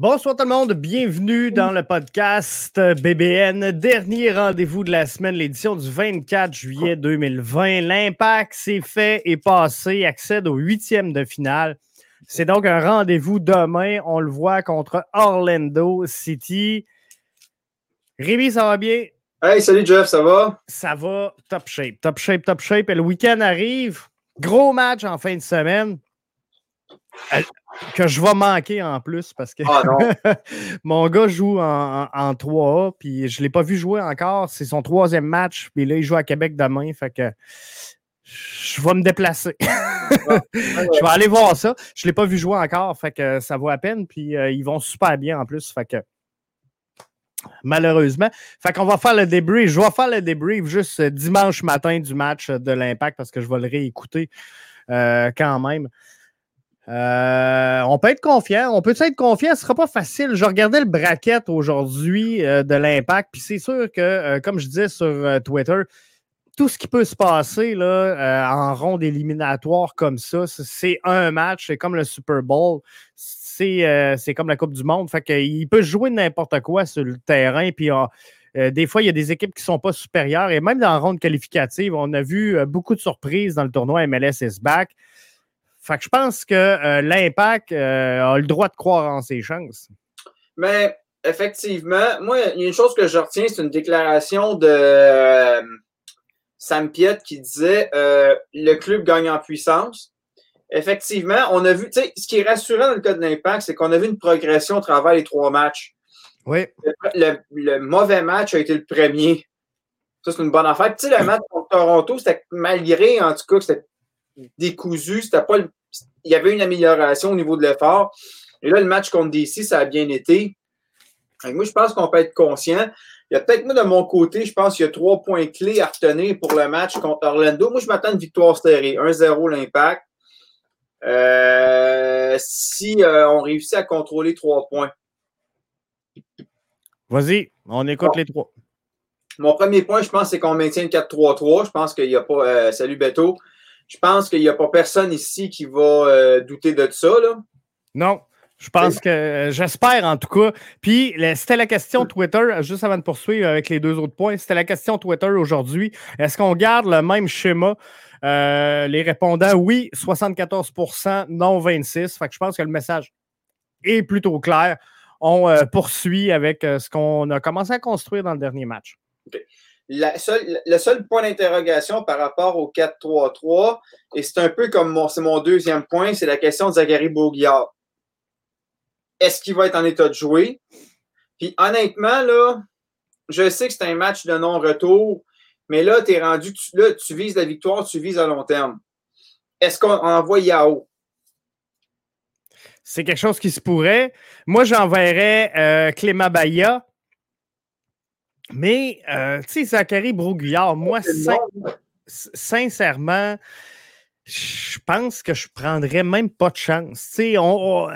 Bonsoir tout le monde, bienvenue dans le podcast BBN, dernier rendez-vous de la semaine, l'édition du 24 juillet 2020. L'impact s'est fait et passé, accède au huitième de finale. C'est donc un rendez-vous demain, on le voit, contre Orlando City. Rémi, ça va bien? Hey, salut Jeff, ça va? Ça va, top shape, top shape, top shape. Et le week-end arrive, gros match en fin de semaine que je vais manquer en plus parce que ah, mon gars joue en, 3A, puis je ne l'ai pas vu jouer encore. C'est son troisième match, puis là, il joue à Québec demain. Fait que je vais me déplacer. je vais aller voir ça. Je ne l'ai pas vu jouer encore, fait que ça vaut à peine. Puis euh, ils vont super bien en plus. Fait que malheureusement. Fait qu'on va faire le débrief. Je vais faire le débrief juste dimanche matin du match de l'Impact parce que je vais le réécouter euh, quand même. Euh, on peut être confiant. On peut être confiant? Ce ne sera pas facile. Je regardais le bracket aujourd'hui euh, de l'impact. Puis c'est sûr que, euh, comme je disais sur Twitter, tout ce qui peut se passer là, en ronde éliminatoire comme ça, c'est un match. C'est comme le Super Bowl. C'est comme la Coupe du Monde. Fait qu'il peut jouer n'importe quoi sur le terrain. Puis des fois, il y a des équipes qui ne sont pas supérieures. Et même dans la ronde qualificative, on a vu beaucoup de surprises dans le tournoi MLS is back. Fait que je pense que euh, l'impact euh, a le droit de croire en ses chances. Mais effectivement, moi, il y a une chose que je retiens, c'est une déclaration de euh, Sam Piet qui disait le club gagne en puissance. Effectivement, on a vu, tu sais, ce qui est rassurant dans le cas de l'impact, c'est qu'on a vu une progression au travers les trois matchs. Oui. Le, mauvais match a été le premier. Ça, c'est une bonne affaire. Tu sais, le match contre Toronto, c'était malgré, en tout cas, c'était décousu, c'était pas le il y avait une amélioration au niveau de l'effort. Et là, le match contre DC, ça a bien été. moi, je pense qu'on peut être conscient. Il y a peut-être, moi, de mon côté, je pense qu'il y a trois points clés à retenir pour le match contre Orlando. Moi, je m'attends à une victoire serrée. 1-0 l'impact. Euh, si euh, on réussit à contrôler trois points. Vas-y, on écoute les trois. Mon premier point, je pense, c'est qu'on maintient le 4-3-3. Je pense qu'il n'y a pas. Euh, salut Beto. Je pense qu'il n'y a pas personne ici qui va euh, douter de ça. Là. Non. Je pense que, euh, j'espère en tout cas. Puis, c'était la question Twitter, juste avant de poursuivre avec les deux autres points, c'était la question Twitter aujourd'hui. Est-ce qu'on garde le même schéma? Euh, les répondants, oui, 74% non 26% Fait que je pense que le message est plutôt clair. On poursuit avec ce qu'on a commencé à construire dans le dernier match le seul point d'interrogation par rapport au 4-3-3, et c'est un peu comme mon, mon deuxième point, c'est la question de Zachary Bourguillard. Est-ce qu'il va être en état de jouer? Puis honnêtement, là, je sais que c'est un match de non-retour, mais là, tu es rendu, tu, là, tu vises la victoire, tu vises à long terme. Est-ce qu'on envoie Yao? C'est quelque chose qui se pourrait. Moi, j'enverrais euh, Clément Baya mais, euh, tu sais, Zachary Broguillard, moi, sincèrement, je pense que je prendrais même pas de chance. Tu sais, on, euh,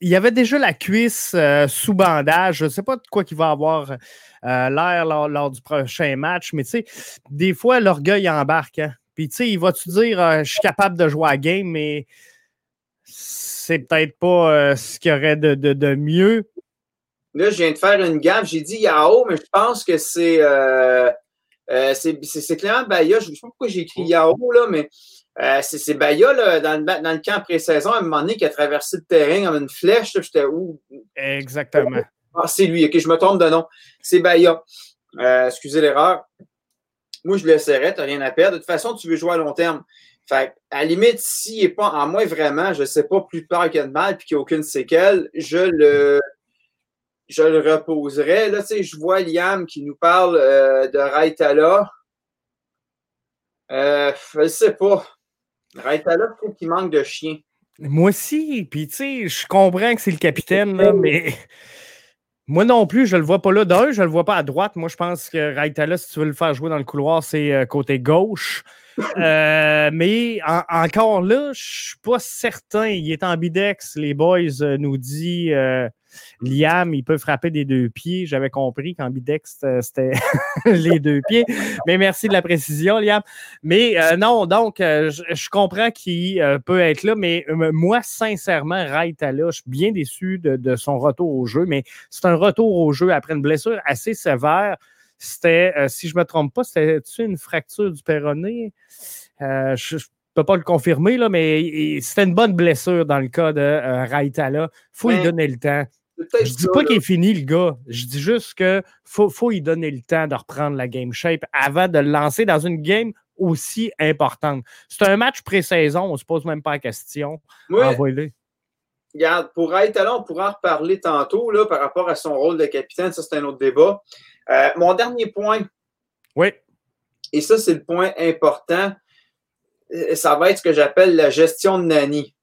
il y avait déjà la cuisse euh, sous bandage. Je ne sais pas de quoi qu'il va avoir l'air lors, du prochain match, mais tu sais, des fois, l'orgueil embarque. Hein. Puis, tu sais, il va-tu dire je suis capable de jouer à game, mais c'est peut-être pas ce qu'il y aurait de, de mieux Là, je viens de faire une gaffe. J'ai dit Yao, mais je pense que c'est euh, euh, c'est Clément Baya. Je ne sais pas pourquoi j'ai écrit Yao, là, mais euh, c'est Baya là, dans, le, dans le camp pré-saison, à un moment donné, qui a traversé le terrain comme une flèche. J'étais où? Exactement. Ah, c'est lui. OK, je me trompe de nom. C'est Baya. excusez l'erreur. Moi, je le laisserai, tu n'as rien à perdre. De toute façon, tu veux jouer à long terme. Fait à la limite, s'il n'est pas en moi vraiment, je ne sais pas, plus peur qu'il y a de mal et qu'il n'y a aucune séquelle, je le je le reposerai. Là, tu sais, je vois Liam qui nous parle euh, de Raitala. Euh, je ne sais pas. Raitala, je trouve qu'il manque de chien. Moi aussi. Puis, tu sais, je comprends que c'est le capitaine, là, mais moi non plus, je ne le vois pas là. D'un, je ne le vois pas à droite. Moi, je pense que Raitala, si tu veux le faire jouer dans le couloir, c'est euh, côté gauche. Euh, mais encore là, je ne suis pas certain. Il est en bidex. Les boys nous disent Liam, il peut frapper des deux pieds. J'avais compris qu'ambidex, c'était les deux pieds. Mais merci de la précision, Liam. Mais non, donc, je, comprends qu'il peut être là, mais moi, sincèrement, Raitala, je suis bien déçu de, de son retour au jeu, mais c'est un retour au jeu après une blessure assez sévère. C'était, euh, si je ne me trompe pas, c'était une fracture du péroné? Euh, je ne peux pas le confirmer, là, mais c'était une bonne blessure dans le cas de euh, Raitala. Il faut lui donner le temps. Je ne dis pas qu'il est fini, le gars. Je dis juste qu'il faut, faut lui donner le temps de reprendre la game shape avant de le lancer dans une game aussi importante. C'est un match pré-saison, on ne se pose même pas la question. Envoyez-le. Regarde, pour Raitala, on pourra en reparler tantôt là, par rapport à son rôle de capitaine. Ça, c'est un autre débat. Euh, mon dernier point. Oui. Et ça, c'est le point important. Ça va être ce que j'appelle la gestion de Nani.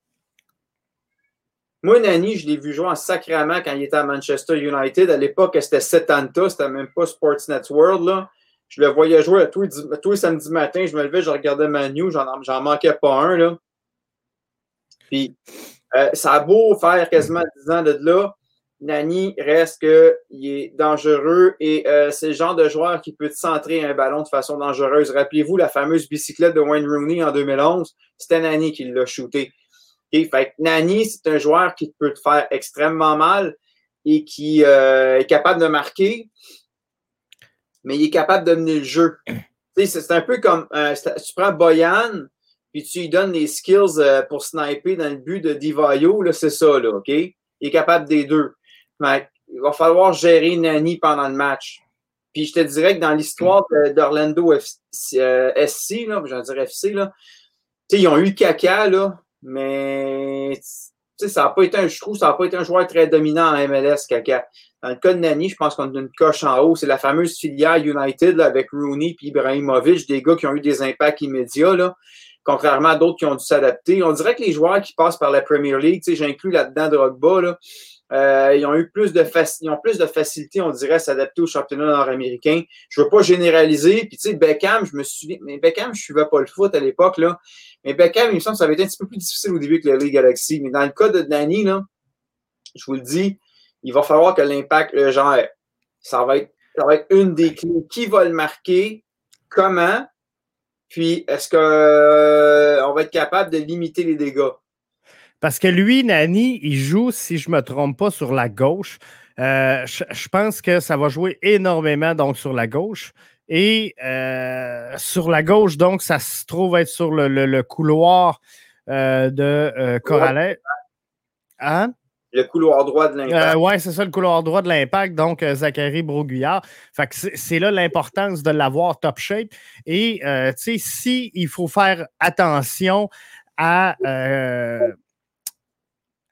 Moi, Nani, je l'ai vu jouer en sacrament quand il était à Manchester United. À l'époque, c'était Setanta, c'était même pas Sportsnet World. Là. Je le voyais jouer tous les, tous les samedis matins. Je me levais, je regardais Manu, j'en manquais pas un. Là. Puis, euh, ça a beau faire quasiment 10 ans de là. Nani reste qu'il est dangereux et euh, c'est le genre de joueur qui peut centrer un ballon de façon dangereuse. Rappelez-vous la fameuse bicyclette de Wayne Rooney en 2011, c'était Nani qui l'a shooté. Et, fait Nani, c'est un joueur qui peut te faire extrêmement mal et qui euh, est capable de marquer, mais il est capable de mener le jeu. C'est un peu comme euh, tu prends Boyan, puis tu lui donnes les skills pour sniper dans le but de Divayo, c'est ça, là, OK? Il est capable des deux il va falloir gérer Nani pendant le match. Puis je te dirais que dans l'histoire d'Orlando SC, euh, j'en dirais FC, là, ils ont eu caca, là, mais ça n'a pas été un, je trouve, ça n'a pas été un joueur très dominant en MLS, caca. Dans le cas de Nani, je pense qu'on a une coche en haut. C'est la fameuse filiale United avec Rooney et Ibrahimovic, des gars qui ont eu des impacts immédiats, là, contrairement à d'autres qui ont dû s'adapter. On dirait que les joueurs qui passent par la Premier League, j'inclus là-dedans Drogba, là, euh, ils ont eu plus de ils ont plus de facilité, on dirait, à s'adapter au championnat nord-américain. Je veux pas généraliser. Puis tu sais, Beckham, je me suis mais Beckham, je suivais pas le foot à l'époque là. Mais Beckham, il me semble que ça avait été un petit peu plus difficile au début que la Ligue Galaxy. Mais dans le cas de Danny là, je vous le dis, il va falloir que l'impact le genre, ça va être, ça va être une des clés. Qui va le marquer? Comment? Puis est-ce que euh, va être capable de limiter les dégâts? Parce que lui, Nani, il joue, si je ne me trompe pas, sur la gauche. Euh, je, pense que ça va jouer énormément donc sur la gauche. Et euh, sur la gauche, donc, ça se trouve être sur le, couloir euh, de Coralais. Hein? Le couloir droit de l'impact. oui, c'est ça, le couloir droit de l'impact, donc Zachary Broguillard. Fait que c'est là l'importance de l'avoir top shape. Et, tu sais, si il faut faire attention à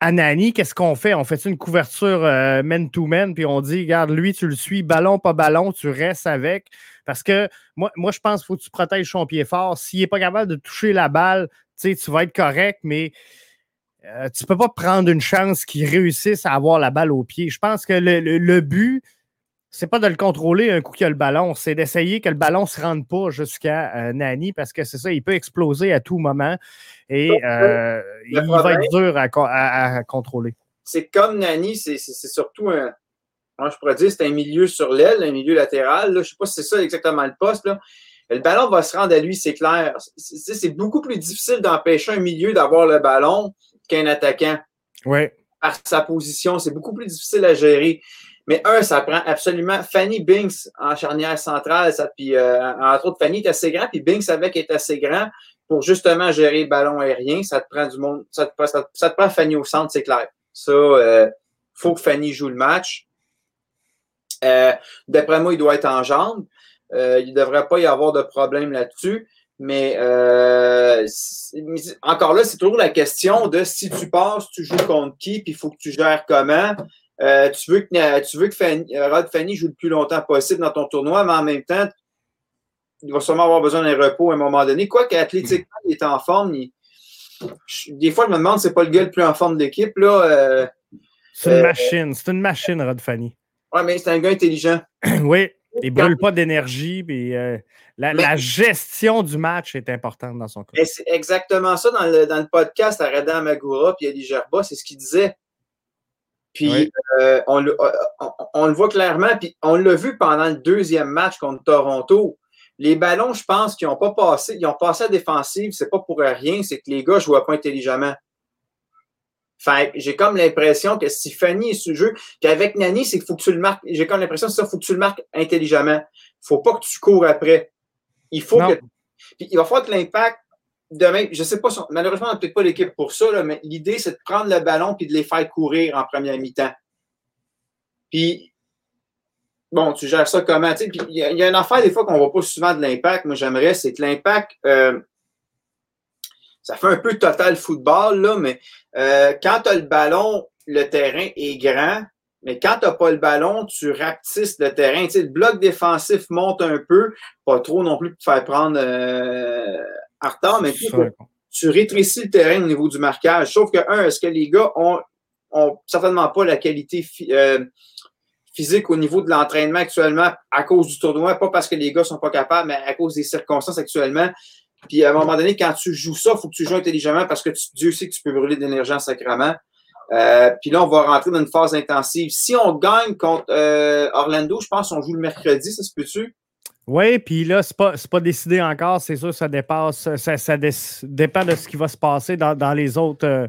Anani, qu'est-ce qu'on fait? On fait une couverture man-to-man, puis on dit, regarde, lui, tu le suis, ballon, pas ballon, tu restes avec. Parce que moi, je pense qu'il faut que tu protèges son pied fort. S'il n'est pas capable de toucher la balle, tu vas être correct, mais euh, tu ne peux pas prendre une chance qu'il réussisse à avoir la balle au pied. Je pense que le but, c'est pas de le contrôler un coup qu'il a le ballon, c'est d'essayer que le ballon ne se rende pas jusqu'à euh, Nani parce que c'est ça, il peut exploser à tout moment et euh, il va être dur à, contrôler. C'est comme Nani, c'est surtout un, je pourrais dire, c'est un milieu sur l'aile, un milieu latéral. Je ne sais pas si c'est ça exactement le poste. Le ballon va se rendre à lui, c'est clair. C'est beaucoup plus difficile d'empêcher un milieu d'avoir le ballon qu'un attaquant. Oui. Par sa position, c'est beaucoup plus difficile à gérer. Mais un, ça prend absolument. Fanny Binks en charnière centrale, ça, puis euh, entre autres, Fanny est assez grand, puis Binks avec est assez grand pour justement gérer le ballon aérien. Ça te prend du monde, ça te, ça, ça te prend Fanny au centre, c'est clair. Ça, euh, faut que Fanny joue le match. Euh, D'après moi, il doit être en jambes. Euh, il ne devrait pas y avoir de problème là-dessus. Mais euh, encore là, c'est toujours la question de si tu passes, tu joues contre qui, puis il faut que tu gères comment. Euh, tu veux que, tu veux que Fanny, euh, Rod Fanny joue le plus longtemps possible dans ton tournoi, mais en même temps, il va sûrement avoir besoin d'un repos à un moment donné. Quoi qu'athlétiquement, il est en forme. des fois, je me demande c'est pas le gars le plus en forme de l'équipe. Euh, c'est une machine. C'est une machine, Rod Fanny. Oui, mais c'est un gars intelligent. oui. Il ne brûle pas d'énergie. la, gestion du match est importante dans son cas. C'est exactement ça dans le, dans le podcast à Radam Magura et Ali Gerba. C'est ce qu'il disait Puis on, le voit clairement, puis on l'a vu pendant le deuxième match contre Toronto. Les ballons, je pense qu'ils n'ont pas passé, ils ont passé à défensive, c'est pas pour rien, c'est que les gars ne jouaient pas intelligemment. Fait j'ai comme l'impression que si Fanny est le jeu, qu'avec Nani, c'est qu'il faut que tu le marques. J'ai comme l'impression que ça, faut que tu le marques intelligemment. Faut pas que tu cours après. Il faut que. Puis il va falloir que l'impact demain, je sais pas, malheureusement, on n'a peut-être pas l'équipe pour ça, là, mais l'idée, c'est de prendre le ballon et de les faire courir en première mi-temps. Puis bon, tu gères ça comment? Il y, a une affaire des fois qu'on ne voit pas souvent de l'impact. Moi, j'aimerais, c'est que l'impact, euh, ça fait un peu total football, là, mais euh, quand tu as le ballon, le terrain est grand. Mais quand tu n'as pas le ballon, tu rapetisses le terrain. le bloc défensif monte un peu, pas trop non plus pour te faire prendre euh, en retard, mais tu, rétrécis le terrain au niveau du marquage. Sauf que, un, est-ce que les gars ont, ont certainement pas la qualité physique au niveau de l'entraînement actuellement à cause du tournoi, pas parce que les gars sont pas capables, mais à cause des circonstances actuellement. Puis à un moment donné, quand tu joues ça, il faut que tu joues intelligemment parce que Dieu sait que tu peux brûler de l'énergie en sacrament. Euh, puis là, on va rentrer dans une phase intensive. Si on gagne contre euh, Orlando, je pense qu'on joue le mercredi, ça se peut-tu? Oui, puis là, ce n'est pas, pas, décidé encore. C'est sûr, ça dépasse, ça, ça dépend de ce qui va se passer dans, les, autres, euh,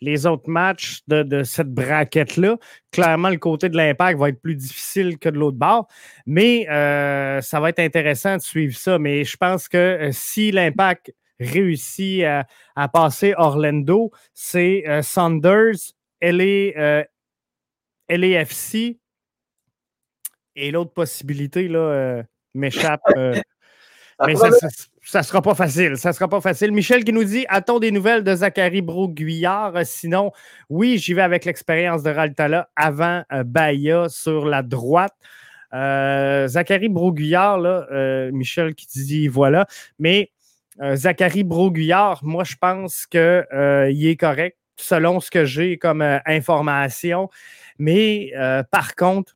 les autres matchs de, cette braquette-là. Clairement, le côté de l'impact va être plus difficile que de l'autre bord, mais euh, ça va être intéressant de suivre ça. Mais je pense que euh, si l'impact réussit à, passer Orlando, c'est Saunders, LA, LAFC et l'autre possibilité, là m'échappe. Euh, mais ça ne sera pas facile. Ça sera pas facile. Michel qui nous dit A-t-on des nouvelles de Zachary Broguillard? Sinon, oui, j'y vais avec l'expérience de Raltala avant euh, Bahia sur la droite. Euh, Zachary Broguillard, là, Michel qui dit voilà. Mais Zachary Broguillard, moi, je pense qu'il est correct selon ce que j'ai comme information. Mais par contre,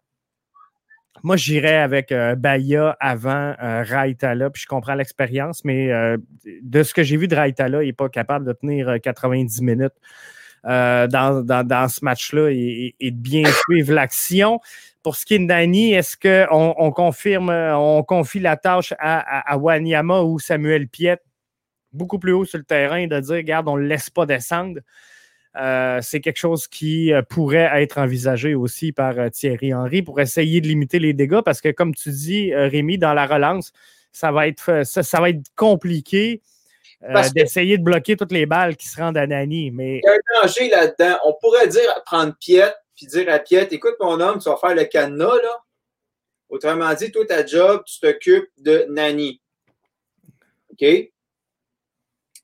moi, j'irais avec euh, Bahia avant euh, puis je comprends l'expérience, mais euh, de ce que j'ai vu de Raitala, il n'est pas capable de tenir 90 minutes dans, ce match-là et, de bien suivre l'action. Pour ce qui est de Nani, est-ce qu'on on confirme, on confie la tâche à, Wanyama ou Samuel Piet? Beaucoup plus haut sur le terrain de dire, regarde, on ne le laisse pas descendre? Euh, c'est quelque chose qui euh, pourrait être envisagé aussi par euh, Thierry Henry pour essayer de limiter les dégâts parce que, comme tu dis, Rémi, dans la relance, ça va être, ça, va être compliqué d'essayer de bloquer toutes les balles qui se rendent à Nani. Mais... Il y a un danger là-dedans. On pourrait dire prendre Piet puis dire à Piet écoute, mon homme, tu vas faire le cadenas, là. Autrement dit, toi, ta job, tu t'occupes de Nani. OK?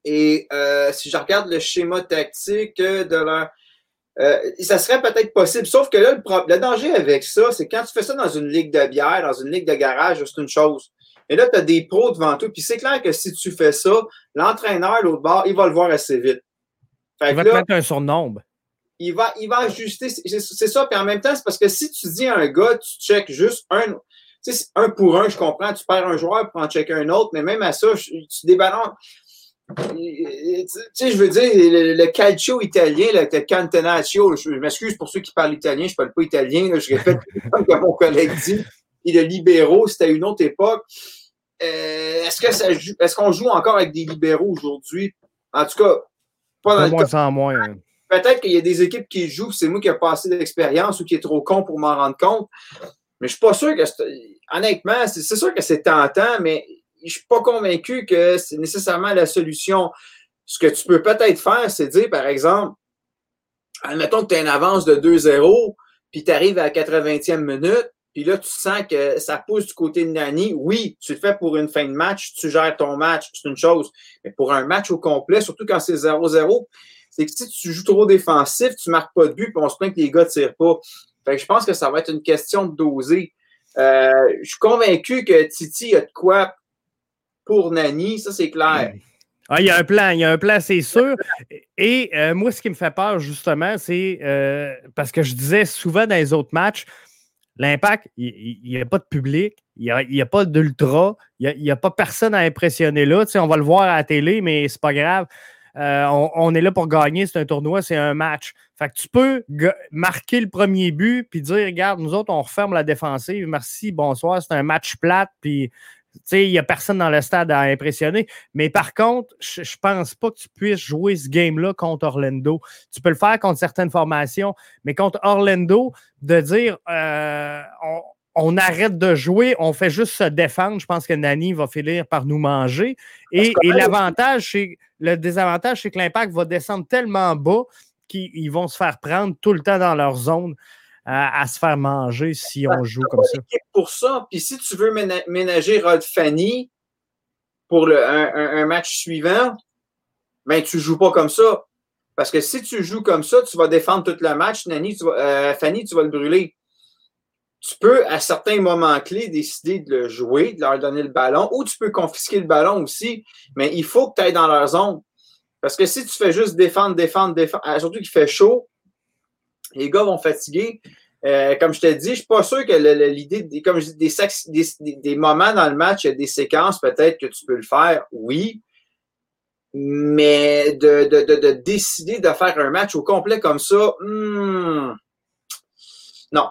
Et euh, si je regarde le schéma tactique de leur. Euh, ça serait peut-être possible. Sauf que là, le, danger avec ça, c'est quand tu fais ça dans une ligue de bière, dans une ligue de garage, c'est une chose. Et là, tu as des pros devant toi. Puis c'est clair que si tu fais ça, l'entraîneur, l'autre bord, il va le voir assez vite. il va te mettre un surnombre. Il va, il va ajuster. C'est ça. Puis en même temps, c'est parce que si tu dis à un gars, tu checkes juste un. Tu sais, un pour un, je comprends, tu perds un joueur pour en checker un autre, mais même à ça, tu débalances tu sais, je veux dire, le, calcio italien, le cantonaccio, je, m'excuse pour ceux qui parlent italien, je ne parle pas italien, je répète comme mon collègue dit, et le libéraux, c'était une autre époque. Euh, est-ce que ça est-ce qu'on joue encore avec des libéraux aujourd'hui? En tout cas, pas dans le moins cas. moins. Hein. Peut-être qu'il y a des équipes qui jouent, c'est moi qui ai pas assez d'expérience ou qui est trop con pour m'en rendre compte. Mais je suis pas sûr que, honnêtement, c'est sûr que c'est tentant, mais je suis pas convaincu que c'est nécessairement la solution. Ce que tu peux peut-être faire, c'est dire, par exemple, admettons que tu as une avance de 2-0, puis tu arrives à la 80e minute, puis là, tu sens que ça pousse du côté de Nani. Oui, tu le fais pour une fin de match, tu gères ton match, c'est une chose. Mais pour un match au complet, surtout quand c'est 0-0, c'est que si tu joues trop défensif, tu marques pas de but, puis on se plaint que les gars ne tirent pas. Fait que je pense que ça va être une question de doser. Euh, je suis convaincu que Titi a de quoi pour Nani, ça c'est clair. Ah, il y a un plan, il y a un plan, c'est sûr. Et euh, moi, ce qui me fait peur, justement, c'est euh, parce que je disais souvent dans les autres matchs, l'impact, il n'y a pas de public, il n'y a, pas d'ultra, il n'y a, pas personne à impressionner là. On va le voir à la télé, mais c'est pas grave. Euh, on, est là pour gagner, c'est un tournoi, c'est un match. Fait que tu peux marquer le premier but puis dire regarde, nous autres, on referme la défensive. Merci, bonsoir, c'est un match plate, puis il n'y a personne dans le stade à impressionner. Mais par contre, je ne pense pas que tu puisses jouer ce game-là contre Orlando. Tu peux le faire contre certaines formations, mais contre Orlando, de dire euh, on, arrête de jouer, on fait juste se défendre, je pense que Nani va finir par nous manger. Et, et l'avantage, c'est le désavantage, c'est que l'impact va descendre tellement bas qu'ils vont se faire prendre tout le temps dans leur zone à, se faire manger si on joue comme ça. Pour ça, puis si tu veux ménager Rod Fanny pour le, un, match suivant, ben tu joues pas comme ça. Parce que si tu joues comme ça, tu vas défendre tout le match. Nani, tu vas, euh, Fanny, tu vas le brûler. Tu peux, à certains moments clés, décider de le jouer, de leur donner le ballon, ou tu peux confisquer le ballon aussi, mais il faut que tu ailles dans leur zone. Parce que si tu fais juste défendre, défendre, défendre, surtout qu'il fait chaud, les gars vont fatiguer. Euh, comme je te dis, je ne suis pas sûr que l'idée, comme je dis, des, des, moments dans le match, il y a des séquences, peut-être que tu peux le faire, oui. Mais de, de, décider de faire un match au complet comme ça, hmm, non.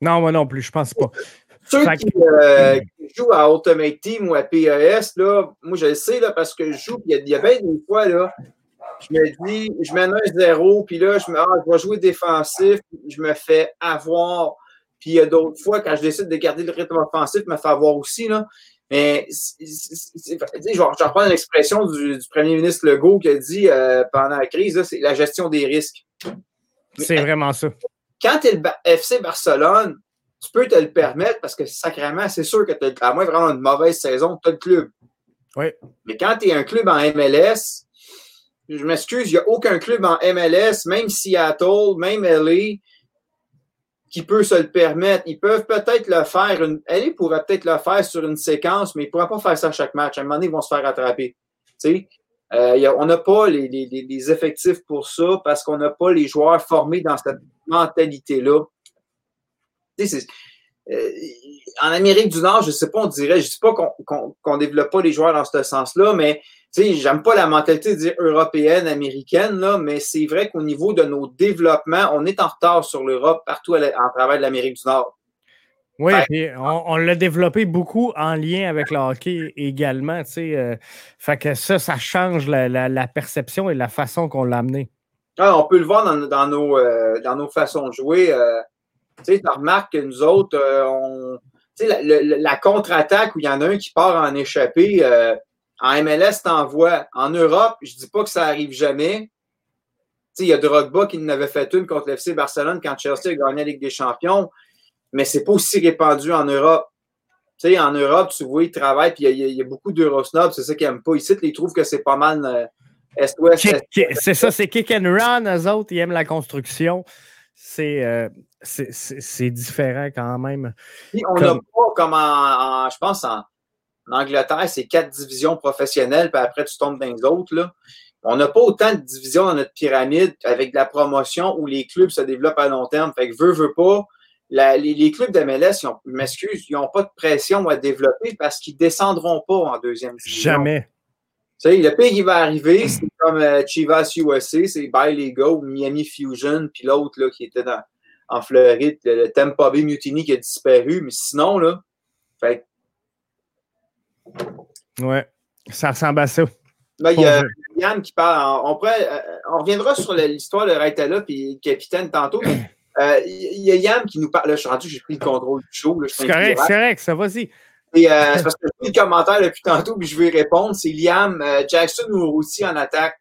Non, moi non plus, je pense pas. Ceux euh, qui, jouent à Ultimate Team ou à PES, là, moi je le sais là, parce que je joue, il y, a, il y a bien des fois, là, je me dis, je mène un zéro, puis là, je me ah, je vais jouer défensif, je me fais avoir. Puis il y a d'autres fois, quand je décide de garder le rythme offensif, je me fais avoir aussi. Là. Mais je vais reprendre l'expression du, premier ministre Legault qui a dit euh, pendant la crise, c'est la gestion des risques. C'est vraiment ça. Quand tu es le FC Barcelone, tu peux te le permettre parce que sacrément, c'est sûr que tu as, à moins vraiment une mauvaise saison, tu as le club. Oui. Mais quand tu es un club en MLS, je m'excuse, il n'y a aucun club en MLS, même Seattle, même LA, qui peut se le permettre. Ils peuvent peut-être le faire. Une, LA pourrait peut-être le faire sur une séquence, mais ils ne pourraient pas faire ça à chaque match. À un moment donné, ils vont se faire attraper. Euh, on n'a pas les, les, effectifs pour ça parce qu'on n'a pas les joueurs formés dans cette mentalité-là. Euh, en Amérique du Nord, je ne sais pas, on dirait, je ne dis pas qu'on ne développe pas les joueurs dans ce sens-là, mais j'aime pas la mentalité de dire européenne, américaine, là, mais c'est vrai qu'au niveau de nos développements, on est en retard sur l'Europe partout en travers de l'Amérique du Nord. Oui, on, l'a développé beaucoup en lien avec le hockey également. Euh, fait que ça, ça change la, perception et la façon qu'on l'a amené. Ah, on peut le voir dans, nos, euh, dans nos façons de jouer. Euh, tu remarques que nous autres, on, la, la contre-attaque où il y en a un qui part en échappée, en MLS, t'envoies. En Europe, je dis pas que ça arrive jamais. Il y a Drogba qui n'avait fait une contre l'FC Barcelone quand Chelsea a gagné la Ligue des Champions, mais c'est pas aussi répandu en Europe. sais, en Europe, tu vois, ils travaillent, puis il y, a beaucoup d'Eurosnobs, c'est ça qu'ils n'aiment pas. Ici, ils trouvent que c'est pas mal euh, Est-Ouest. C'est ça, c'est kick and run, eux autres, ils aiment la construction. C'est euh, différent quand même. on n'a pas comme en, je pense, en, en Angleterre, c'est quatre divisions professionnelles, puis après, tu tombes dans les autres. Là. On n'a pas autant de divisions dans notre pyramide avec de la promotion où les clubs se développent à long terme. Fait que veut, veut pas. les, clubs de MLS, ils m'excuse, ils n'ont pas de pression à développer parce qu'ils ne descendront pas en deuxième division. Jamais. Tu sais, le pays qui va arriver, c'est comme euh, Chivas USA, c'est Bay Lego, Miami Fusion, puis l'autre là, qui était dans, en Floride, le, Tampa Bay Mutiny qui a disparu. Mais sinon, là, fait Ouais, ça ressemble à ça. Ben, il y a Yann qui parle. On, euh, on reviendra sur l'histoire de Raitala et capitaine tantôt. Euh, il y a Yann qui nous parle. Là, je suis rendu, j'ai pris le contrôle du show. C'est correct, c'est correct, ça va-y. Et euh, c'est parce que j'ai pris le commentaire depuis tantôt, puis je vais y répondre. C'est Liam Jackson ou Routy en attaque?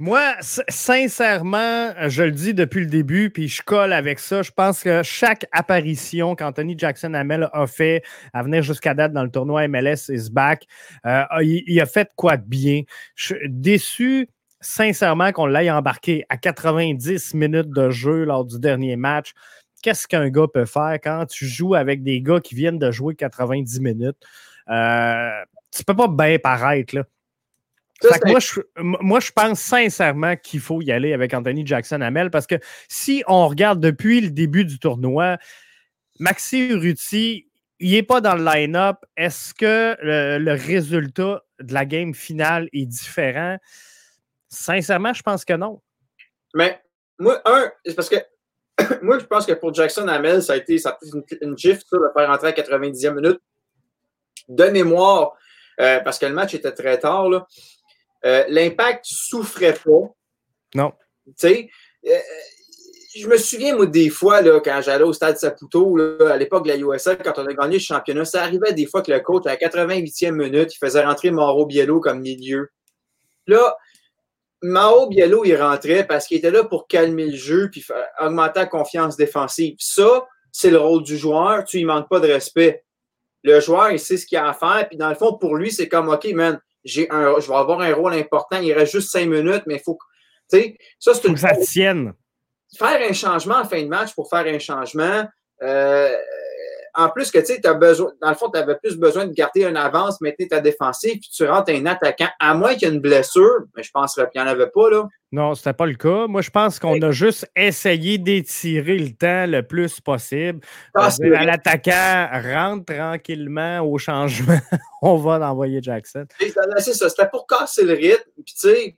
Moi, sincèrement, je le dis depuis le début, puis je colle avec ça. Je pense que chaque apparition qu'Anthony Jackson Hamel a fait à venir jusqu'à date dans le tournoi MLS is back, euh, il, a fait quoi de bien? Je suis déçu, sincèrement, qu'on l'ait embarqué à 90 minutes de jeu lors du dernier match. Qu'est-ce qu'un gars peut faire quand tu joues avec des gars qui viennent de jouer 90 minutes? Euh, tu peux pas bien paraître, là moi, je, moi, je pense sincèrement qu'il faut y aller avec Anthony Jackson Hamel parce que si on regarde depuis le début du tournoi, Maxi Ruti, il n'est pas dans le line-up. Est-ce que le, résultat de la game finale est différent? Sincèrement, je pense que non. Mais moi, un, c'est parce que moi, je pense que pour Jackson Hamel, ça a été, ça a été une, une gifle, ça, de faire rentrer à 90e minute. De mémoire, euh, parce que le match était très tard, là. Euh, l'impact souffrait pas. Non. Tu sais, euh, je me souviens, moi, des fois, là, quand j'allais au stade Saputo, là, à l'époque de la USL, quand on a gagné le championnat, ça arrivait des fois que le coach, à la 88e minute, il faisait rentrer Mauro Biello comme milieu. Là, Mauro Biello, il rentrait parce qu'il était là pour calmer le jeu puis augmenter la confiance défensive. Ça, c'est le rôle du joueur. Tu ne manques pas de respect. Le joueur, il sait ce qu'il a à faire. Puis dans le fond, pour lui, c'est comme OK, man, j'ai un, je vais avoir un rôle important. Il reste juste cinq minutes, mais il faut. Sais, ça, c'est une. ça tienne. Faire un changement en fin de match pour faire un changement. Euh, en plus que tu sais, as besoin, dans le fond, tu avais plus besoin de garder une avance, maintenir ta défensive, puis tu rentres un attaquant, à moins qu'il y ait une blessure, mais je penserais qu'il n'y en avait pas, là. Non, c'était pas le cas. Moi, je pense qu'on a juste essayé d'étirer le temps le plus possible. Ah, L'attaquant rentre tranquillement au changement. On va l'envoyer Jackson. C'est ça, c'était pour casser le rythme. Puis, tu sais,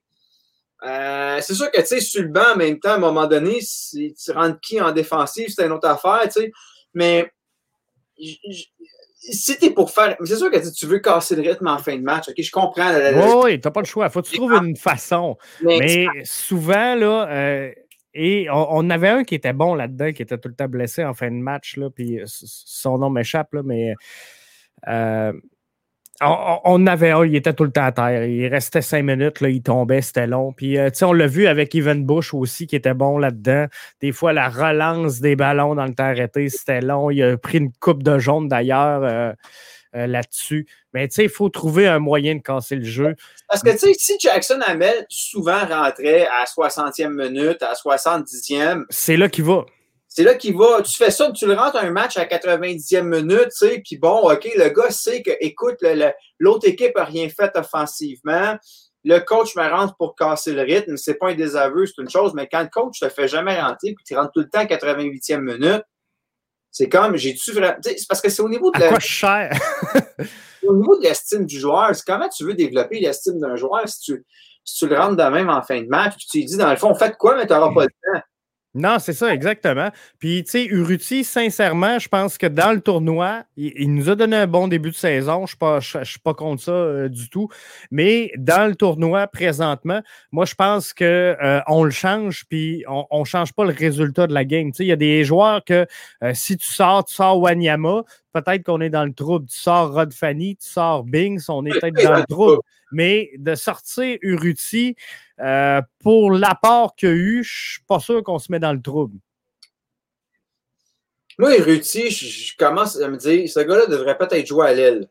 euh, c'est sûr que, tu sais, sur le banc, en même temps, à un moment donné, si tu rentres qui en défensive, c'est une autre affaire, tu sais. Mais si t'es pour faire. C'est sûr que tu veux casser le rythme en fin de match. ok Je comprends. Oui, oui, t'as pas le choix. Faut que tu trouves une façon. Mais, souvent, là, euh, et on, avait un qui était bon là-dedans, qui était tout le temps blessé en fin de match, là, puis son nom m'échappe, là, mais. Euh, on, avait un, il était tout le temps à terre. Il restait cinq minutes, là, il tombait, c'était long. Puis, euh, on l'a vu avec Evan Bush aussi, qui était bon là-dedans. Des fois, la relance des ballons dans le temps arrêté, c'était long. Il a pris une coupe de jaune d'ailleurs euh, euh, là-dessus. Mais tu sais, il faut trouver un moyen de casser le jeu. Parce que tu sais, si Jackson Hamel souvent rentrait à 60e minute, à 70e. C'est là qu'il va. C'est là qu'il va. Tu fais ça, tu le rentres un match à 90e minute, tu sais, puis bon, OK, le gars sait que, écoute, l'autre équipe n'a rien fait offensivement. Le coach me rentre pour casser le rythme. C'est pas un désaveu, c'est une chose, mais quand le coach te fait jamais rentrer, puis tu rentres tout le temps à 88e minute, c'est comme, j'ai-tu vraiment. C'est parce que c'est au niveau de la. Quoi cher? au niveau de l'estime du joueur, c'est comment tu veux développer l'estime d'un joueur si tu, si tu le rentres de même en fin de match, puis tu lui dis, dans le fond, faites quoi, mais tu n'auras pas le temps. Non, c'est ça, exactement. Puis, tu sais, Uruti, sincèrement, je pense que dans le tournoi, il, nous a donné un bon début de saison. Je ne suis, pas contre ça euh, du tout. Mais dans le tournoi, présentement, moi, je pense qu'on euh, le change, puis on ne change pas le résultat de la game. Tu sais, il y a des joueurs que euh, si tu sors, tu sors Wanyama, peut-être qu'on est dans le trouble. Tu sors Rod Fanny, tu sors Bings, on est peut-être dans le trouble. Mais de sortir Uruti, euh, pour l'apport qu'il y a eu, je ne suis pas sûr qu'on se met dans le trouble. Moi, Uruti, je, commence à me dire, ce gars-là devrait peut-être jouer à l'aile.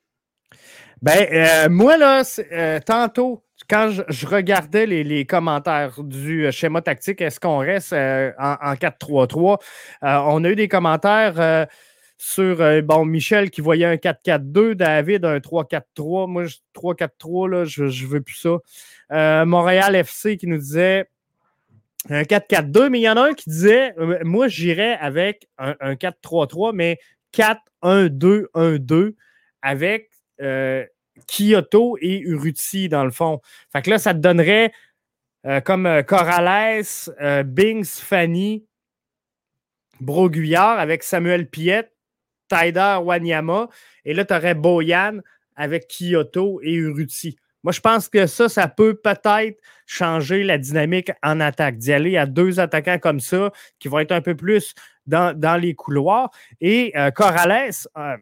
Ben, euh, moi, là, euh, tantôt, quand je, regardais les, commentaires du schéma tactique, est-ce qu'on reste en, en 4-3-3? on a eu des commentaires sur bon, Michel qui voyait un 4-4-2, David un 3-4-3. Moi, 3-4-3, là, je ne veux plus ça. Euh, Montréal FC qui nous disait un 4-4-2, mais il y en a un qui disait euh, moi, j'irais avec un, 4-3-3, mais 4-1-2-1-2 avec Kyoto et Uruti dans le fond. Fait que là, ça te donnerait comme Corrales, Bings, Fanny, Broguillard avec Samuel Piette, Tyder Wanyama. Et là, tu aurais Boyan avec Kyoto et Uruti. Moi, je pense que ça, ça peut peut-être changer la dynamique en attaque, d'y aller à deux attaquants comme ça qui vont être un peu plus dans, les couloirs. Et euh, Corrales, euh,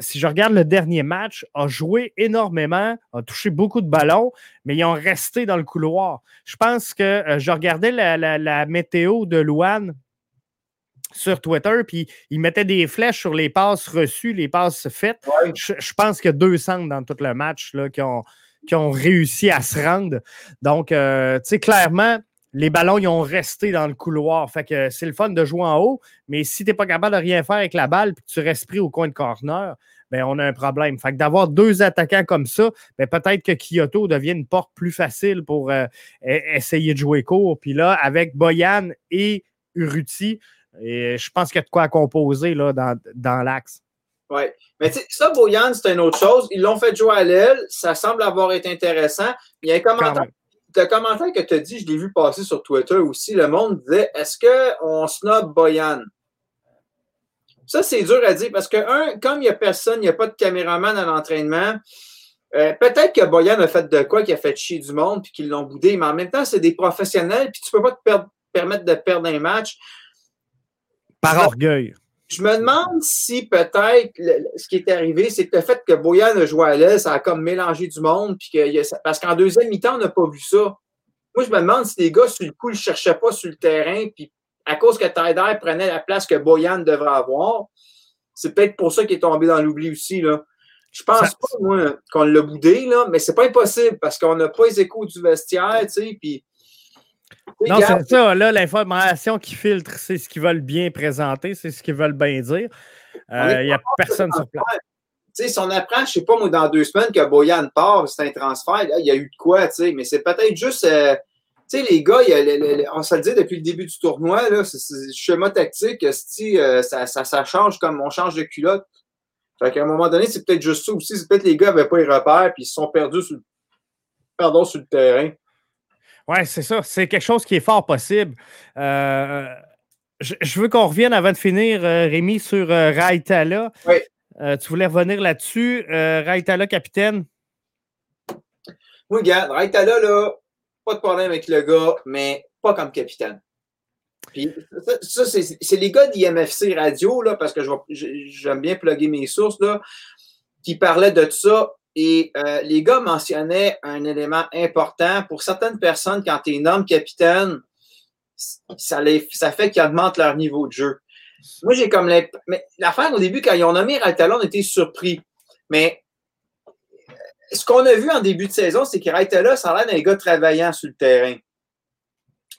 si je regarde le dernier match, a joué énormément, a touché beaucoup de ballons, mais ils ont resté dans le couloir. Je pense que euh, je regardais la, la météo de Luan sur Twitter, puis il mettait des flèches sur les passes reçues, les passes faites. Je, pense qu'il y a deux centres dans tout le match là, qui, ont, qui ont réussi à se rendre. Donc, euh, tu sais, clairement, les ballons, ils ont resté dans le couloir. Fait que c'est le fun de jouer en haut, mais si tu n'es pas capable de rien faire avec la balle puis que tu restes pris au coin de corner, ben on a un problème. Fait que d'avoir deux attaquants comme ça, ben peut-être que Kyoto devient une porte plus facile pour euh, e-, essayer de jouer court. Puis là, avec Boyan et Uruti, et je pense qu'il y a de quoi composer là, dans l'axe. Oui. Mais tu sais, ça, Boyan, c'est une autre chose. Ils l'ont fait jouer à l'aile. Ça semble avoir été intéressant. Il y a un commentaire le commentaire que tu as dit, je l'ai vu passer sur Twitter aussi. Le monde disait Est-ce qu'on snob Boyan? Ça, c'est dur à dire parce que, un, comme il n'y a personne, il n'y a pas de caméraman à l'entraînement, euh, peut-être que Boyan a fait de quoi, qu'il a fait chier du monde, puis qu'ils l'ont boudé, mais en même temps, c'est des professionnels, puis tu ne peux pas te permettre de perdre un match. Par orgueil. Je me demande si peut-être ce qui est arrivé, c'est que le fait que Boyan a joué à l'aise, ça a comme mélangé du monde, puis que, parce qu'en deuxième mi-temps, on n'a pas vu ça. Moi, je me demande si les gars, sur le coup, ils ne cherchaient pas sur le terrain, puis à cause que Tyder prenait la place que Boyan devrait avoir, c'est peut-être pour ça qu'il est tombé dans l'oubli aussi. Là. Je pense pas, moi, qu'on l'a boudé, là, mais c'est pas impossible parce qu'on n'a pas les échos du vestiaire, tu sais, puis. Non, c'est ça, là, l'information qui filtre, c'est ce qu'ils veulent bien présenter, c'est ce qu'ils veulent bien dire. Il euh, n'y a personne sur place. Tu sais, si on apprend, je ne sais pas, moi, dans deux semaines que Boyan part, c'est un transfert, il y a eu de quoi, tu sais, mais c'est peut-être juste. Euh, tu sais, les gars, on se le dit depuis le début du tournoi, là, c'est, schéma tactique, euh, ça, ça, ça change comme on change de culotte. Fait qu'à un moment donné, c'est peut-être juste ça aussi. C'est peut-être les gars n'avaient pas les repères puis ils se sont perdus sur pardon, sur le terrain. Oui, c'est ça. C'est quelque chose qui est fort possible. Euh, je, veux qu'on revienne avant de finir, euh, Rémi, sur euh, Raitala. Oui. tu voulais revenir là-dessus. Raitala, capitaine? Oui, regarde, Raitala, là, pas de problème avec le gars, mais pas comme capitaine ça, c'est les gars d'IMFC Radio, là, parce que j'aime bien plugger mes sources, là, qui parlaient de ça. Et euh, les gars mentionnaient un élément important. Pour certaines personnes, quand tu es nomme capitaine, ça, les, ça fait qu'ils augmentent leur niveau de jeu. Moi, j'ai comme l'affaire au début, quand ils ont nommé Raltalon, on était surpris. Mais ce qu'on a vu en début de saison, c'est que Raltalon, ça a l'air d'un gars travaillant sur le terrain.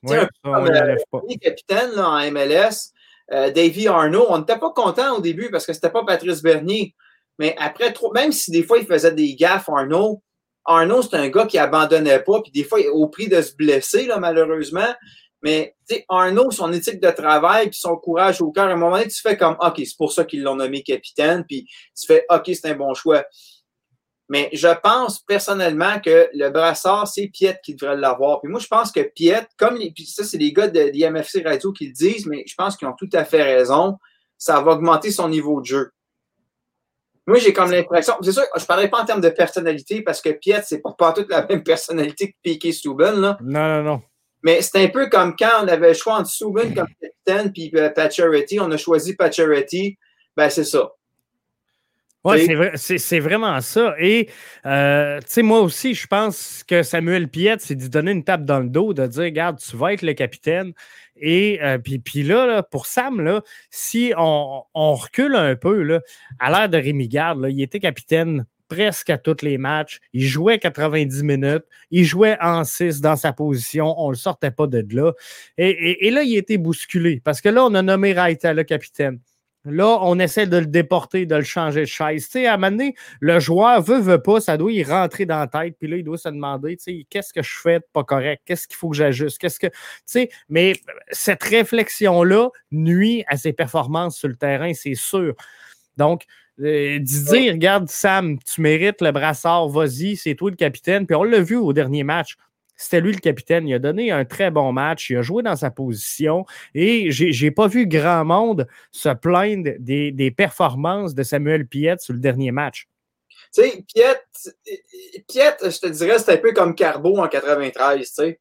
Ouais, euh, capitaine là, en MLS, euh, Davy Arnaud, on n'était pas content au début parce que c'était pas Patrice Bernier. Mais après, trop, même si des fois il faisait des gaffes, Arnaud, Arnaud, c'est un gars qui abandonnait pas, puis des fois, au prix de se blesser, là, malheureusement. Mais Arnaud, son éthique de travail, puis son courage au cœur, à un moment donné, tu fais comme OK, c'est pour ça qu'ils l'ont nommé capitaine, puis tu fais OK, c'est un bon choix. Mais je pense personnellement que le brassard, c'est Piet qui devrait l'avoir. Puis moi, je pense que Piet, comme les, puis ça, c'est les gars de l'IMFC Radio qui le disent, mais je pense qu'ils ont tout à fait raison. Ça va augmenter son niveau de jeu. Moi, j'ai comme l'impression, c'est sûr, je ne parlerai pas en termes de personnalité parce que Piet, c'est pas, pas toute la même personnalité que Piquet Souben. Là. Non, non, non. Mais c'est un peu comme quand on avait le choix entre Souben comme capitaine puis euh, Pacioretty, on a choisi Pacioretty. Ben, c'est ça. Oui, c'est vraiment ça. Et, euh, tu sais, moi aussi, je pense que Samuel Piette, c'est de donner une tape dans le dos, de dire, regarde, tu vas être le capitaine. Et euh, puis, là, pour Sam, là, si on, recule un peu, là, à l'ère de Rémi Garde, il était capitaine presque à tous les matchs. Il jouait 90 minutes. Il jouait en 6 dans sa position. On ne le sortait pas de là. Et, et, là, il était bousculé parce que là, on a nommé Raita le capitaine. Là, on essaie de le déporter, de le changer de chaise. Tu sais, à un moment donné, le joueur veut, veut pas, ça doit y rentrer dans la tête, puis là, il doit se demander, tu sais, qu'est-ce que je fais de pas correct? Qu'est-ce qu'il faut que j'ajuste? Qu'est-ce que. Tu sais, mais cette réflexion-là nuit à ses performances sur le terrain, c'est sûr. Donc, euh, dire, regarde, Sam, tu mérites le brassard, vas-y, c'est toi le capitaine. Puis on l'a vu au dernier match. C'était lui le capitaine. Il a donné un très bon match. Il a joué dans sa position. Et j'ai pas vu grand monde se plaindre des, performances de Samuel Piette sur le dernier match. Tu sais, Piette, je te dirais, c'est un peu comme Carbo en 93, tu sais.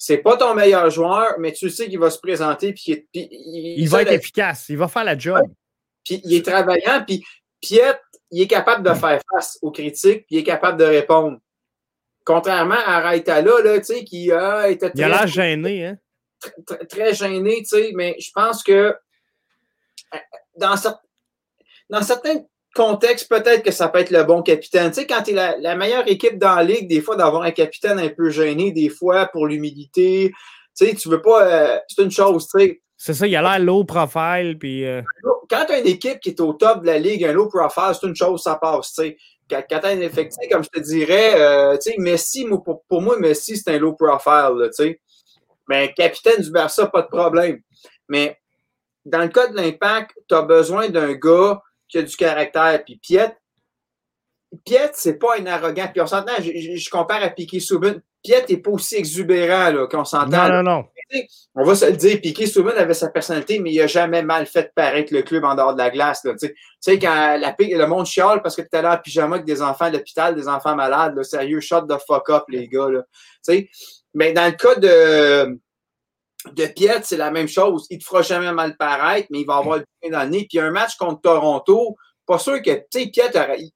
C'est pas ton meilleur joueur, mais tu sais qu'il va se présenter. Puis, il, va être efficace. Il va faire la job. Puis il est travaillant. Puis Piette, il est capable de faire face aux critiques. Puis il est capable de répondre. Contrairement à Raitala, là, tu sais, qui a été très. Il a l'air gêné, hein? Très, gêné, tu sais, mais je pense que dans, dans certains contextes, peut-être que ça peut être le bon capitaine. Tu sais, quand tu es la, meilleure équipe dans la ligue, des fois, d'avoir un capitaine un peu gêné, des fois, pour l'humilité. Tu sais, tu veux pas. Euh, c'est une chose, tu sais. C'est ça, il a l'air low profile. Puis, euh, Quand tu as une équipe qui est au top de la ligue, un low profile, c'est une chose, ça passe. tu sais quand tu as un effectif, comme je te dirais, euh, tu sais, Messi, pour, moi, Messi, c'est un low profile, tu sais. Mais capitaine du Barça, pas de problème. Mais dans le cas de l'impact, tu as besoin d'un gars qui a du caractère. Puis Piet, Piet, c'est pas un arrogant. Puis on s'entend, je, je, compare à Piquet Souben. Piet n'est pas aussi exubérant là, qu'on s'entend. Non, non, non. On va se le dire, Piquet Souben avait sa personnalité, mais il a jamais mal fait paraître le club en dehors de la glace. Tu sais, quand le monde chiale parce que tu allé en pyjama avec des enfants à l'hôpital, des enfants malades, là, sérieux, shot de fuck up, les gars. Mais dans le cas de, Piet, c'est la même chose. Il te fera jamais mal paraître, mais il va avoir le pied dans le nez. Puis un match contre Toronto, pas sûr que, Piet,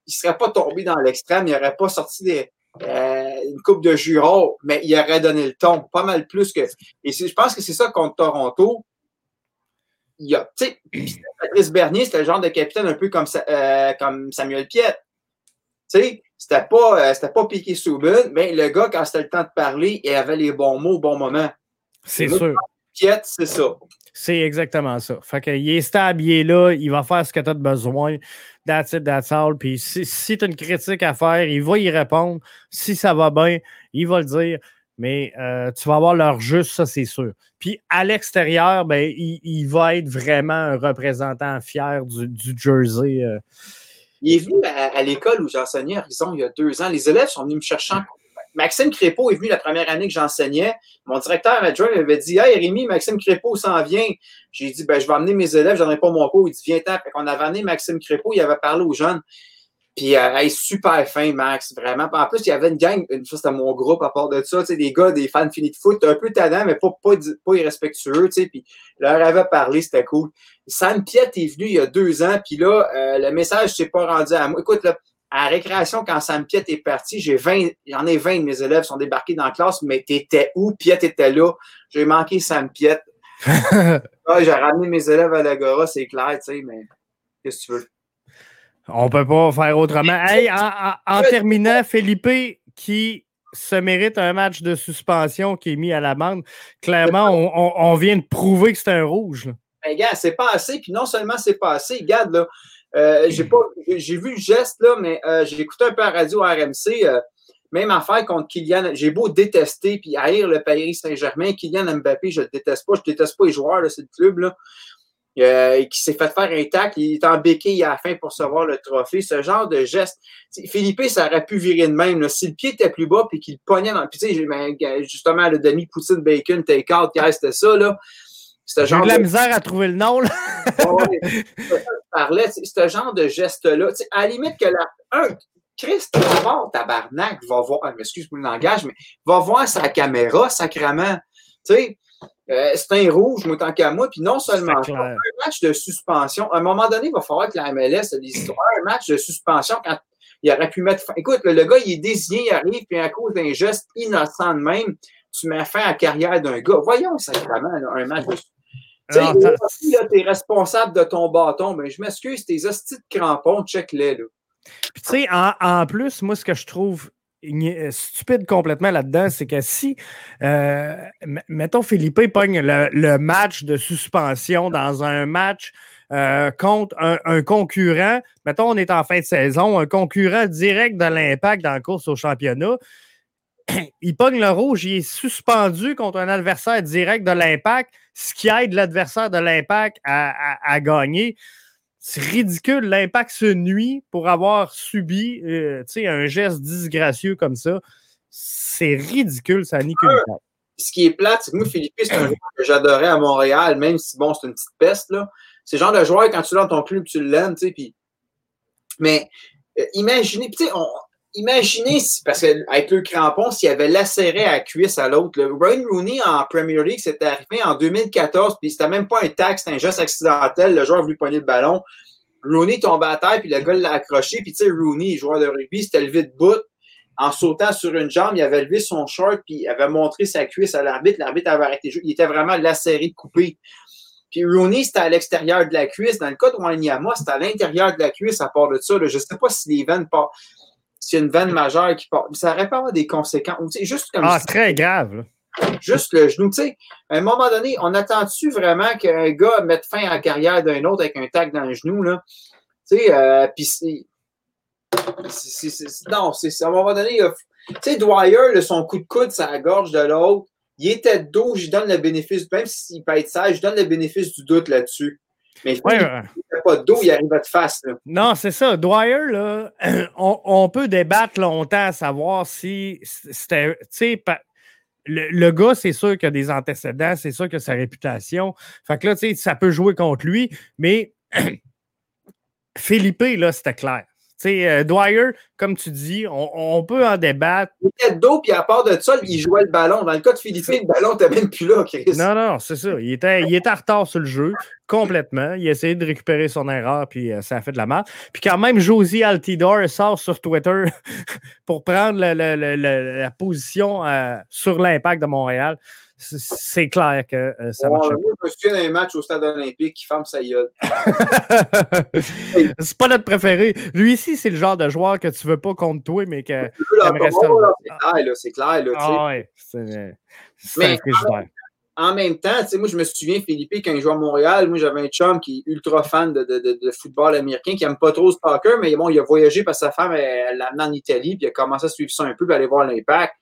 il serait pas tombé dans l'extrême, il n'aurait pas sorti des, euh, une coupe de jurons, mais il aurait donné le ton pas mal plus que. Et je pense que c'est ça contre Toronto. Il y a, tu sais, Patrice Bernier, c'était le genre de capitaine un peu comme, euh, comme Samuel Piet. Tu sais, c'était pas, euh, c'était pas piqué sous mais le gars, quand c'était le temps de parler, il avait les bons mots au bon moment. C'est sûr. Piet, c'est ça. C'est exactement ça. Fait qu'il est stable, il est là, il va faire ce que tu as besoin. That's it, that's all. Puis si, si tu as une critique à faire, il va y répondre. Si ça va bien, il va le dire. Mais euh, tu vas avoir leur juste, ça, c'est sûr. Puis à l'extérieur, ben, il, va être vraiment un représentant fier du, Jersey. Euh. Il est venu à, l'école où j'enseignais à Horizon il y a deux ans. Les élèves sont venus me chercher en Maxime Crépeau est venu la première année que j'enseignais. Mon directeur adjoint m'avait dit Hey Rémi, Maxime Crépeau s'en vient. J'ai dit ben, Je vais amener mes élèves, je n'en ai pas mon cours. Il dit Viens-t'en. On avait amené Maxime Crépeau, il avait parlé aux jeunes. Puis, euh, super fin, Max, vraiment. En plus, il y avait une gang, une chose, c'était mon groupe à part de ça, des gars, des fans finis de foot, un peu talent, mais pas, irrespectueux, tu sais, puis leur avait parlé, c'était cool. Sam Piet est venu il y a deux ans, puis là, euh, le message s'est pas rendu à moi. Écoute, là, à la récréation, quand Sam Piet est parti, j'ai 20, j'en ai 20 de mes élèves sont débarqués dans la classe, mais t'étais où? Piet était là. J'ai manqué Sam Piet. ah, j'ai ramené mes élèves à l'Agora, c'est clair, tu sais, mais qu'est-ce que tu veux? On peut pas faire autrement. Hey, en, terminant, Felipe qui se mérite un match de suspension qui est mis à l'amende. Clairement, on, vient de prouver que c'est un rouge. Ben, gars, c'est pas assez. Puis non seulement c'est pas assez, regarde, là, euh, j'ai pas, j'ai vu le geste, là, mais euh, j'ai écouté un peu la radio RMC. Euh, même affaire contre Kylian. J'ai beau détester puis haïr le Paris Saint-Germain. Kylian Mbappé, je le déteste pas. Je déteste pas les joueurs de ce club, là. qui s'est fait faire un tac, il est en béquille à la fin pour recevoir le trophée. Ce genre de geste. Philippe, ça aurait pu virer de même. Si le pied était plus bas puis qu'il pognait dans. Puis tu sais, ben, justement, le demi-poutine bacon, take-out, c'était ça, là. J'ai de la misère à trouver le nom. Là. parlais, ce genre de geste-là. À la limite que la. Un, Christ, va voir, tabarnak, va voir, ah, excuse moi le langage, mais va voir sa caméra, sacrément. Tu sais, euh, c'est un rouge, moi, tant qu'à moi. Puis non seulement un match de suspension. À un moment donné, il va falloir que la MLS ait des histoires. Un match de suspension quand il aurait pu mettre fin. Écoute, le, gars, il est désigné, il arrive, puis à cause d'un geste innocent de même, tu mets fin à la carrière d'un gars. Voyons, sacrément, un match de si tu es responsable de ton bâton, mais je m'excuse, tes hosties de crampons, check-les. Puis tu sais, en, plus, moi, ce que je trouve euh, stupide complètement là-dedans, c'est que si, euh, mettons, Philippe pogne le, match de suspension dans un match euh, contre un, concurrent, mettons, on est en fin de saison, un concurrent direct de l'impact dans la course au championnat, il pogne le rouge, il est suspendu contre un adversaire direct de l'impact, ce qui aide l'adversaire de l'impact à, gagner. C'est ridicule. L'impact se nuit pour avoir subi euh, un geste disgracieux comme ça. C'est ridicule, ça nique une Ce qui est plate, c'est que moi, Philippe, c'est un joueur que j'adorais à Montréal, même si bon, c'est une petite peste. Là. C'est le genre de joueur, quand tu l'as dans ton club, tu l'aimes, tu sais, puis. Mais euh, imaginez, tu sais, imaginez, parce qu'avec le crampon, s'il avait lacéré à la cuisse à l'autre, Ryan Rooney en Premier League, c'était arrivé en 2014, puis c'était même pas un tac, c'était un geste accidentel, le joueur a voulu pogner le ballon. Rooney tombait à terre, puis le gars l'a accroché, puis tu sais, Rooney, joueur de rugby, c'était levé de bout. En sautant sur une jambe, il avait levé son short, puis il avait montré sa cuisse à l'arbitre. L'arbitre avait arrêté le jeu. Il était vraiment lacéré, coupé. Puis Rooney, c'était à l'extérieur de la cuisse. Dans le cas de Wanyama, c'était à l'intérieur de la cuisse à part de ça. Je ne sais pas si les veines pas s'il y a une veine majeure qui part, ça aurait pas avoir des conséquences. Juste comme ah, très grave. Juste le genou. Tu sais, à un moment donné, on attend-tu vraiment qu'un gars mette fin à la carrière d'un autre avec un tag dans le genou? Là? Tu sais, euh, puis c'est. Non, c'est à un moment donné, tu sais, Dwyer, son coup de coude la gorge de l'autre, il était dos, je donne le bénéfice, même s'il peut être sage, je donne le bénéfice du doute là-dessus. Mais il n'y pas d'eau, il arrive de face. Non, c'est ça. Dwyer, là, on, peut débattre longtemps à savoir si c'était. Le, le, gars, c'est sûr qu'il a des antécédents, c'est sûr que sa réputation. Fait que là, tu sais, ça peut jouer contre lui, mais Philippe, là, c'était clair. Sais, euh, Dwyer, comme tu dis, on, peut en débattre. Il était d'eau, puis à part de ça, il jouait le ballon. Dans le cas de Philippe, le ballon n'était même plus là, Chris. Non, non, c'est ça. Il était, il était en retard sur le jeu, complètement. Il a essayé de récupérer son erreur, puis euh, ça a fait de la merde. Puis quand même, Josie Altidore sort sur Twitter pour prendre la, position euh, sur l'impact de Montréal c'est clair que euh, ça marche. Moi, je me souviens d'un match au stade olympique qui ferme sa gueule. c'est pas notre préféré. Lui ici, c'est le genre de joueur que tu veux pas contre toi, mais que. C'est clair, là. Ah ouais, c'est mais en, même temps, moi, je me souviens, Philippe, quand il jouait à Montréal, moi, j'avais un chum qui est ultra fan de, de, de, football américain, qui aime pas trop ce soccer, mais bon, il a voyagé parce que sa femme, elle l'a amené en Italie, puis il a commencé à suivre ça un peu, puis aller voir l'impact.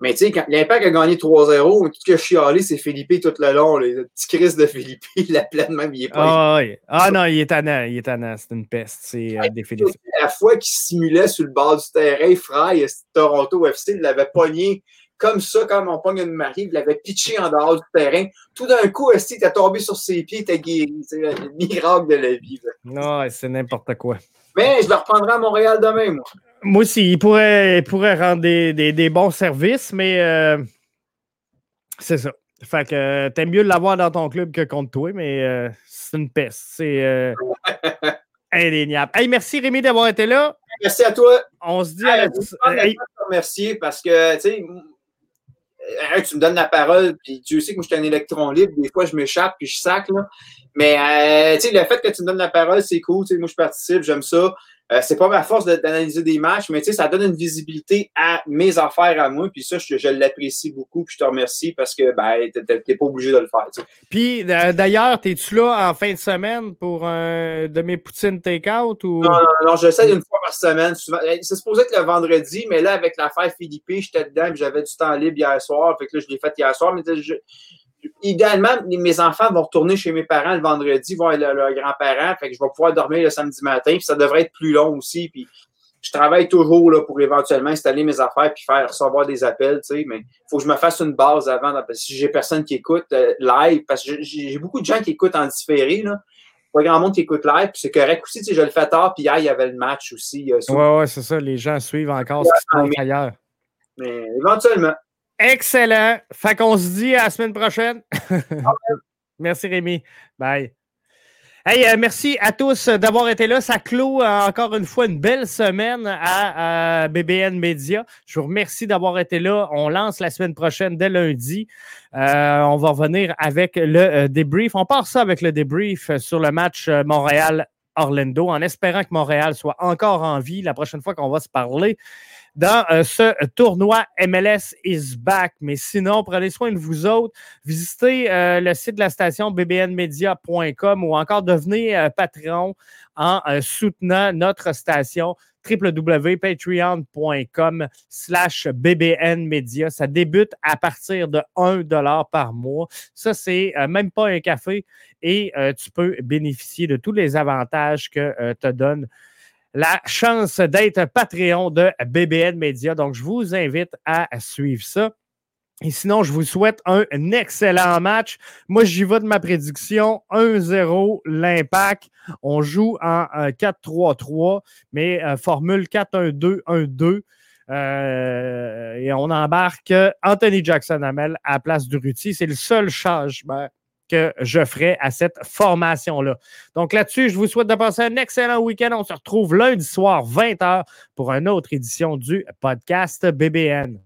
Mais tu sais, quand l'Impact a gagné 3-0, tout ce que je suis allé, c'est Philippe tout le long. Le petit Chris de Philippe, il la pleine même, il est pas. Ah, oui. ah non, il est tannant, il est tannant, c'est une peste. C'est euh. La fois qu'il simulait sur le bord du terrain, Fry, Toronto FC, il l'avait pogné comme ça, comme on pogne une marie, il l'avait pitché en dehors du terrain. Tout d'un coup, il était tombé sur ses pieds, il était guéri. C'est le miracle de la vie. Non, c'est n'importe quoi. Mais je le reprendrai à Montréal demain, moi. Moi aussi, il pourrait, pourrait rendre des, bons services, mais euh, c'est ça. Fait que t'aimes mieux l'avoir dans ton club que contre toi, mais euh, c'est une peste. C'est euh, indéniable. Hey, merci Rémi d'avoir été là. Merci à toi. On se dit à la... Merci parce que tu sais, tu me donnes la parole, puis tu sais que moi je suis un électron libre, des fois je m'échappe puis je sac là. Mais le fait que tu me donnes la parole, c'est cool. moi je participe, j'aime ça. Euh, c'est pas ma force d'analyser des matchs, mais ça donne une visibilité à mes affaires à moi. Puis ça, je, l'apprécie beaucoup. Puis je te remercie parce que ben, t'es pas obligé de le faire. Puis d'ailleurs, es-tu là en fin de semaine pour un de mes poutines take-out? Ou... Non, non, non, j'essaie une fois par semaine. C'est supposé être le vendredi, mais là, avec l'affaire Philippe, j'étais dedans et j'avais du temps libre hier soir. Fait que là, je l'ai fait hier soir. Mais je, idéalement, mes enfants vont retourner chez mes parents le vendredi, voir leurs leur grands-parents. Fait que je vais pouvoir dormir le samedi matin. Puis ça devrait être plus long aussi. Puis je travaille toujours là, pour éventuellement installer mes affaires puis faire recevoir des appels, tu sais, mais il faut que je me fasse une base avant. Parce que si j'ai personne qui écoute euh, live, parce que j'ai beaucoup de gens qui écoutent en différé, là. Pas grand monde qui écoute live, puis c'est correct aussi, tu sais, je le fais tard, puis hier, il y avait le match aussi. Euh, ouais, ouais, c'est ça, les gens suivent encore ce qui se passe ailleurs. Mais éventuellement. Excellent. Fait qu'on se dit à la semaine prochaine. merci Rémi. Bye. Hey, euh, merci à tous d'avoir été là. Ça clôt euh, encore une fois une belle semaine à, BBN Media. Je vous remercie d'avoir été là. On lance la semaine prochaine dès lundi. Euh, on va revenir avec le débrief. On part ça avec le débrief sur le match Montréal-Orlando en espérant que Montréal soit encore en vie la prochaine fois qu'on va se parler dans euh, ce tournoi MLS is back. Mais sinon, prenez soin de vous autres. Visitez euh, le site de la station bbnmedia.com ou encore devenez euh, Patreon en soutenant notre station www.patreon.com slash bbnmedia. Ça débute à partir de 1 dollar par mois. Ça, c'est même pas un café et tu peux bénéficier de tous les avantages que te donne la chance d'être Patreon de BBN Media. Donc, je vous invite à suivre ça. Et sinon, je vous souhaite un, excellent match. Moi, j'y vais de ma prédiction 1-0 l'impact. On joue en 4-3-3, mais euh, formule 4-1-2-1-2. Euh, et on embarque Anthony Jackson Hamel à la place de Ruti. C'est le seul changement que je ferai à cette formation-là. Donc là-dessus, je vous souhaite de passer un excellent week-end. On se retrouve lundi soir, 20h, pour une autre édition du podcast BBN.